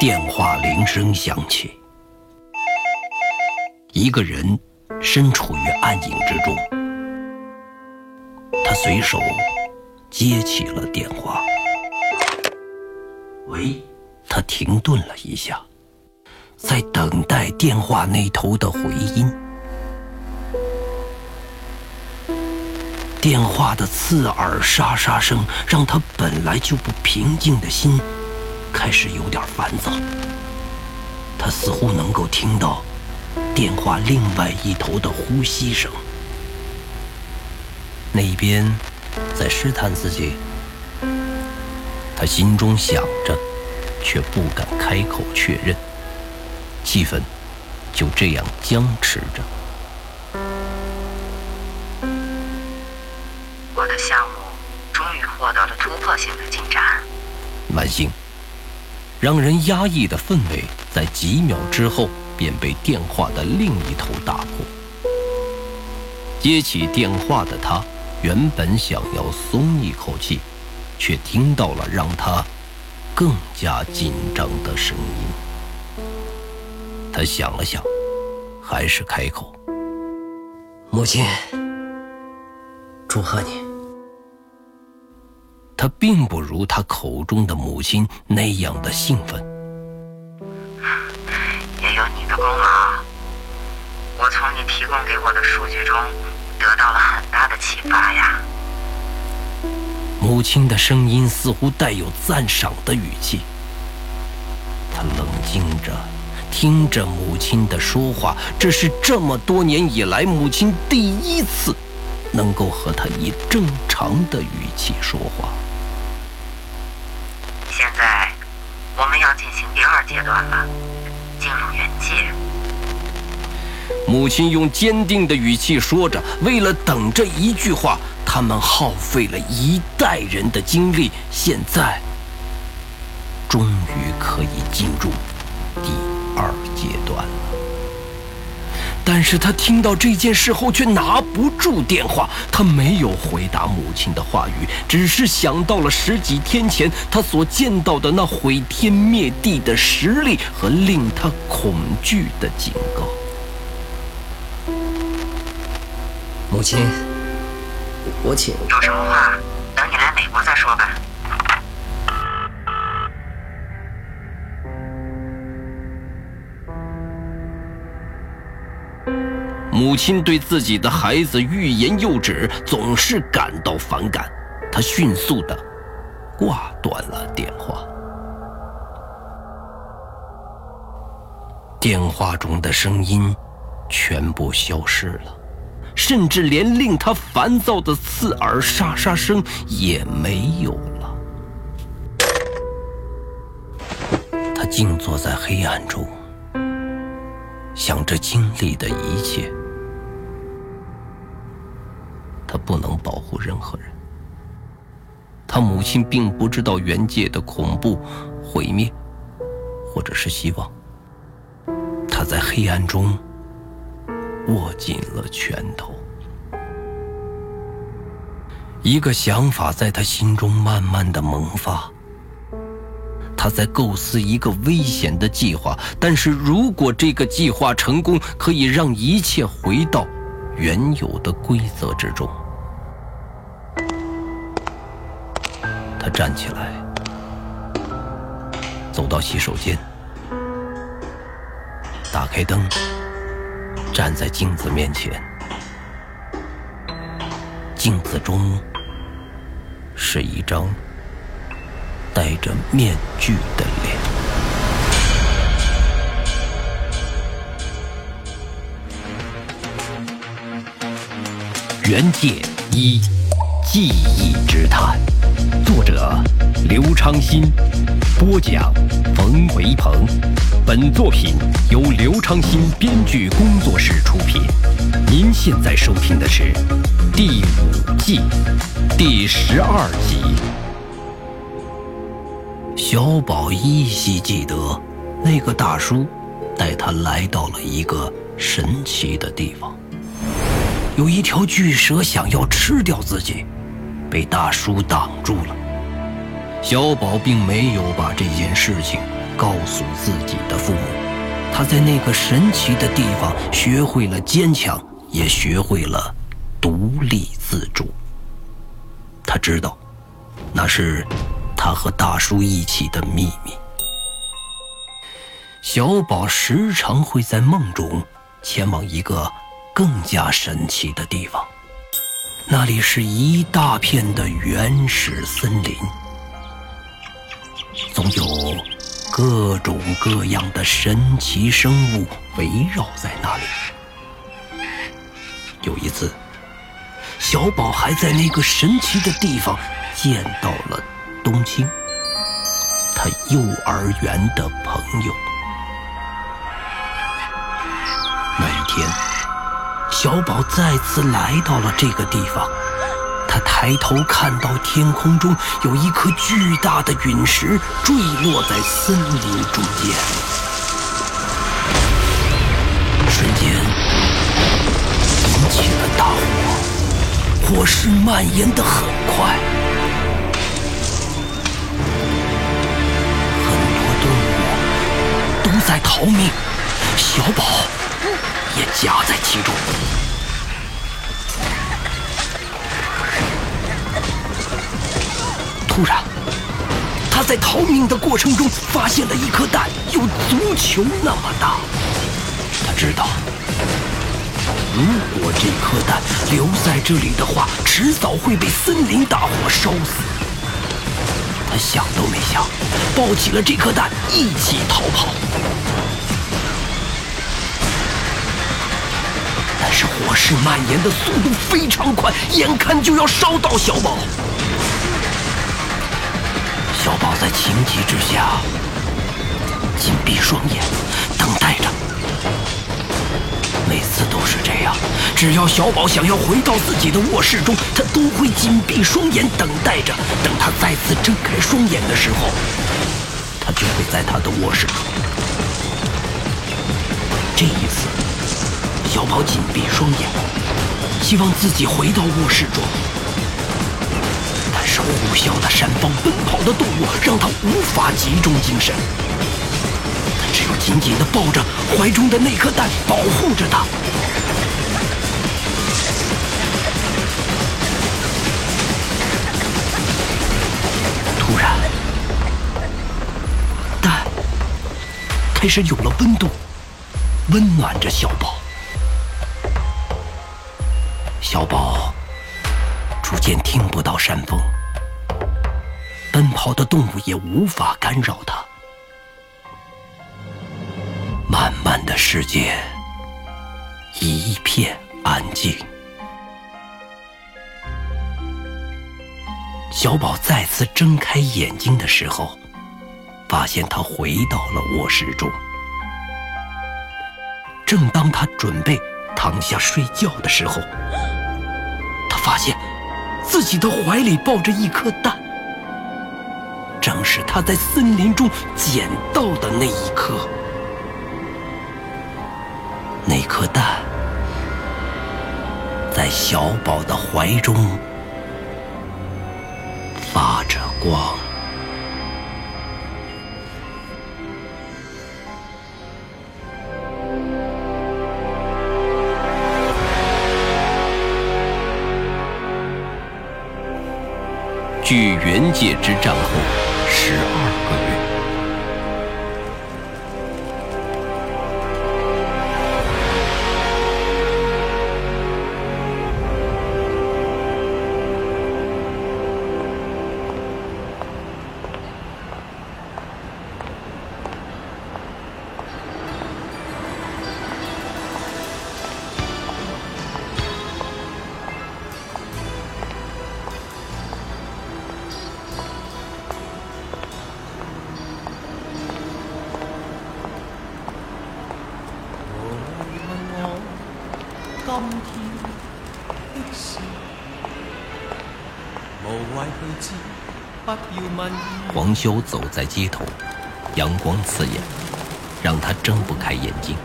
电话铃声响起，一个人身处于暗影之中，他随手接起了电话。喂，他停顿了一下，在等待电话那头的回音。电话的刺耳沙沙声，让他本来就不平静的心。开始有点烦躁，他似乎能够听到电话另外一头的呼吸声。那边在试探自己，他心中想着，却不敢开口确认。气氛就这样僵持着。项目终于获得了突破性的进展，万幸。让人压抑的氛围，在几秒之后便被电话的另一头打破。接起电话的他，原本想要松一口气，却听到了让他更加紧张的声音。他想了想，还是开口：“母亲，祝贺你。”他并不如他口中的母亲那样的兴奋。也有你的功劳。我从你提供给我的数据中得到了很大的启发呀。母亲的声音似乎带有赞赏的语气。他冷静着，听着母亲的说话。这是这么多年以来母亲第一次能够和他以正常的语气说话。现在我们要进行第二阶段了，进入元界。母亲用坚定的语气说着：“为了等这一句话，他们耗费了一代人的精力，现在终于可以进入但是他听到这件事后却拿不住电话，他没有回答母亲的话语，只是想到了十几天前他所见到的那毁天灭地的实力和令他恐惧的警告。母亲，我请。有什么话，等你来美国再说吧。亲对自己的孩子欲言又止，总是感到反感。他迅速的挂断了电话。电话中的声音全部消失了，甚至连令他烦躁的刺耳沙沙声也没有了。他静坐在黑暗中，想着经历的一切。不能保护任何人。他母亲并不知道原界的恐怖、毁灭，或者是希望。他在黑暗中握紧了拳头。一个想法在他心中慢慢的萌发。他在构思一个危险的计划，但是如果这个计划成功，可以让一切回到。原有的规则之中，站起来，走到洗手间，打开灯，站在镜子面前。镜子中是一张戴着面具的脸。原界一记忆之谈，作者刘昌新，播讲冯维鹏。本作品由刘昌新编剧工作室出品。您现在收听的是第五季第十二集。小宝依稀记得，那个大叔带他来到了一个神奇的地方。有一条巨蛇想要吃掉自己，被大叔挡住了。小宝并没有把这件事情告诉自己的父母，他在那个神奇的地方学会了坚强，也学会了独立自主。他知道，那是他和大叔一起的秘密。小宝时常会在梦中前往一个更加神奇的地方，那里是一大片的原始森林，总有各种各样的神奇生物围绕在那里。有一次，小宝还在那个神奇的地方见到了冬青，他幼儿园的朋友。那一天，小宝再次来到了这个地方。他抬头看到天空中有一颗巨大的陨石坠落在森林中间，瞬间引起了大火，火势蔓延的很快，很多动物都在逃命，小宝。也夹在其中。突然，他在逃命的过程中发现了一颗蛋，有足球那么大。他知道，如果这颗蛋留在这里的话，迟早会被森林大火烧死。他想都没想，抱起了这颗蛋，一起逃跑。但是火势蔓延的速度非常快，眼看就要烧到小宝。小宝在情急之下紧闭双眼，等待着。每次都是这样，只要小宝想要回到自己的卧室中，他都会紧闭双眼，等待着。等他再次睁开双眼的时候，他就会在他的卧室中。这一次。小宝紧闭双眼，希望自己回到卧室中。但是呼啸的山峰、奔跑的动物让他无法集中精神。他只有紧紧地抱着怀中的那颗蛋，保护着它。突然，蛋开始有了温度，温暖着小宝。小宝逐渐听不到山风，奔跑的动物也无法干扰他。慢慢的世界一片安静。小宝再次睁开眼睛的时候，发现他回到了卧室中。正当他准备躺下睡觉的时候，发现自己的怀里抱着一颗蛋，正是他在森林中捡到的那一颗。那颗蛋在小宝的怀中发着光。据元界之战后十黄修走在街头，阳光刺眼，让他睁不开眼睛。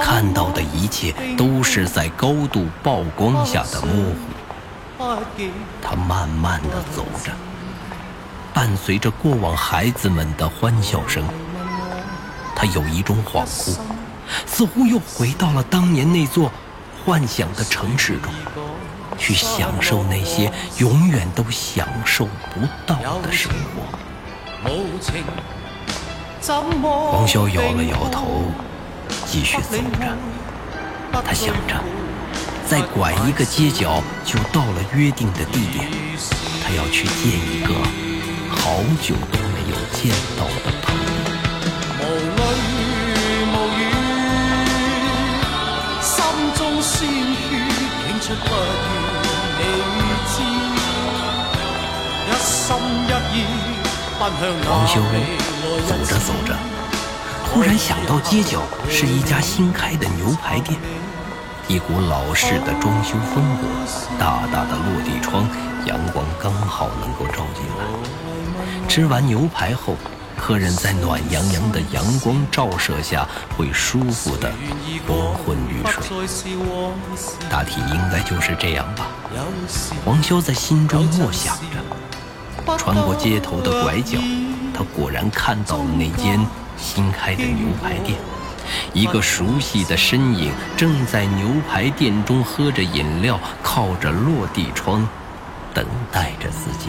看到的一切都是在高度曝光下的模糊。他慢慢的走着，伴随着过往孩子们的欢笑声，他有一种恍惚，似乎又回到了当年那座幻想的城市中，去享受那些永远都享受不到的生活。王潇摇了摇头，继续走着。他想着，再拐一个街角就到了约定的地点。他要去见一个好久都没有见到的朋友。黄修走着走着，突然想到街角是一家新开的牛排店。一股老式的装修风格，大大的落地窗，阳光刚好能够照进来。吃完牛排后，客人在暖洋洋的阳光照射下，会舒服的昏昏欲睡。大体应该就是这样吧。黄潇在心中默想着。穿过街头的拐角，他果然看到了那间新开的牛排店。一个熟悉的身影正在牛排店中喝着饮料，靠着落地窗，等待着自己。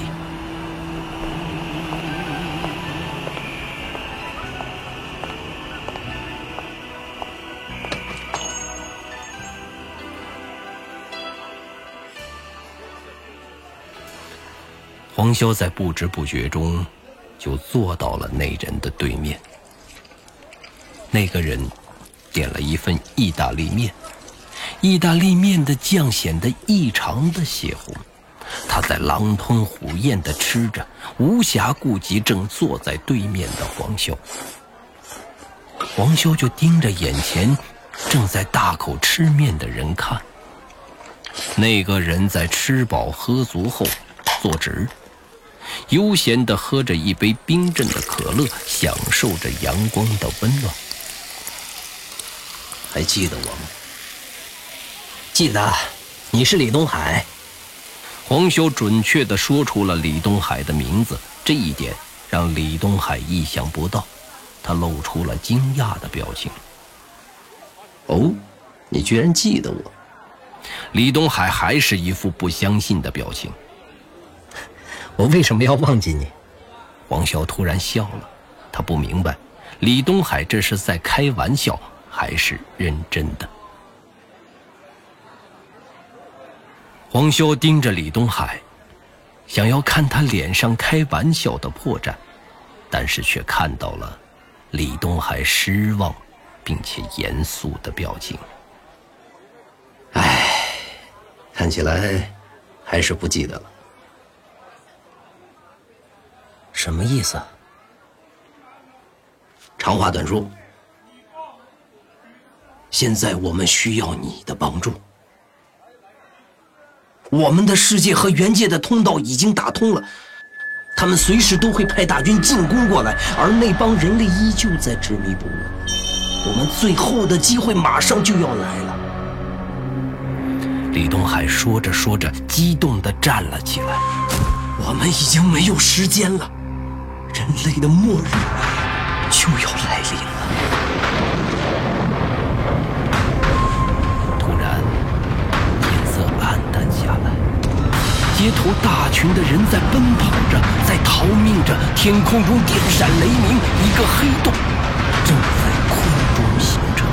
黄潇在不知不觉中，就坐到了那人的对面。那个人点了一份意大利面，意大利面的酱显得异常的血红。他在狼吞虎咽地吃着，无暇顾及正坐在对面的黄潇。黄潇就盯着眼前正在大口吃面的人看。那个人在吃饱喝足后坐直，悠闲地喝着一杯冰镇的可乐，享受着阳光的温暖。还记得我吗？记得，你是李东海。黄修准确地说出了李东海的名字，这一点让李东海意想不到，他露出了惊讶的表情。哦，你居然记得我？李东海还是一副不相信的表情。我为什么要忘记你？黄潇突然笑了，他不明白，李东海这是在开玩笑。还是认真的。黄潇盯着李东海，想要看他脸上开玩笑的破绽，但是却看到了李东海失望并且严肃的表情。唉，看起来还是不记得了。什么意思？长话短说。现在我们需要你的帮助。我们的世界和原界的通道已经打通了，他们随时都会派大军进攻过来，而那帮人类依旧在执迷不悟。我们最后的机会马上就要来了。李东海说着说着，激动地站了起来。我们已经没有时间了，人类的末日就要来临了。突然，天色暗淡下来街头大群的人在奔跑着，在逃命着，天空中电闪雷鸣，一个黑洞正在空中形成。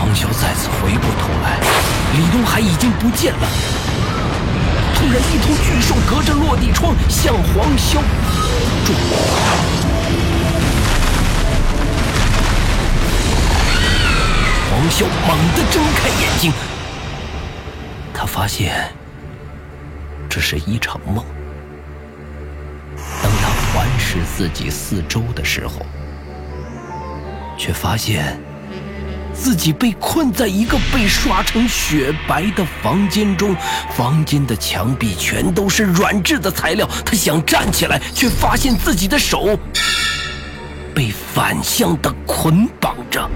黄潇再次回过头来，李东海已经不见了。一头巨兽隔着落地窗向黄潇撞。黄潇猛地睁开眼睛。他发现这是一场梦。当他环视自己四周的时候，却发现自己被困在一个被刷成雪白的房间中，房间的墙壁全都是软质的材料。他想站起来，却发现自己的手 被反向的捆绑着。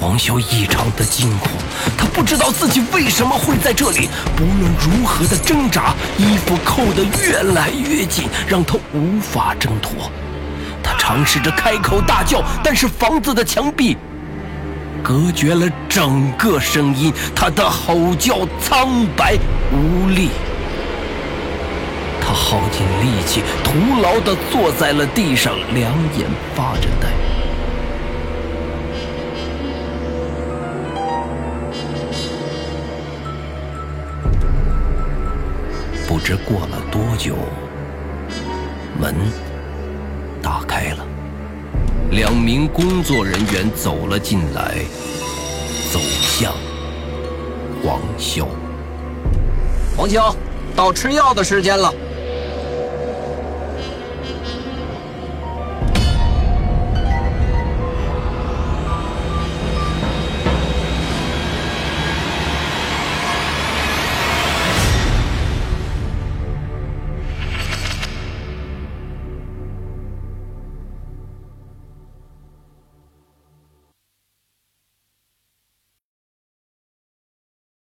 黄潇异常的惊恐，他不知道自己为什么会在这里。不论如何的挣扎，衣服扣得越来越紧，让他无法挣脱。他尝试着开口大叫，但是房子的墙壁隔绝了整个声音，他的吼叫苍白无力。他耗尽力气，徒劳地坐在了地上，两眼发着呆。不知过了多久，门打开了，两名工作人员走了进来，走向黄潇。黄潇，到吃药的时间了。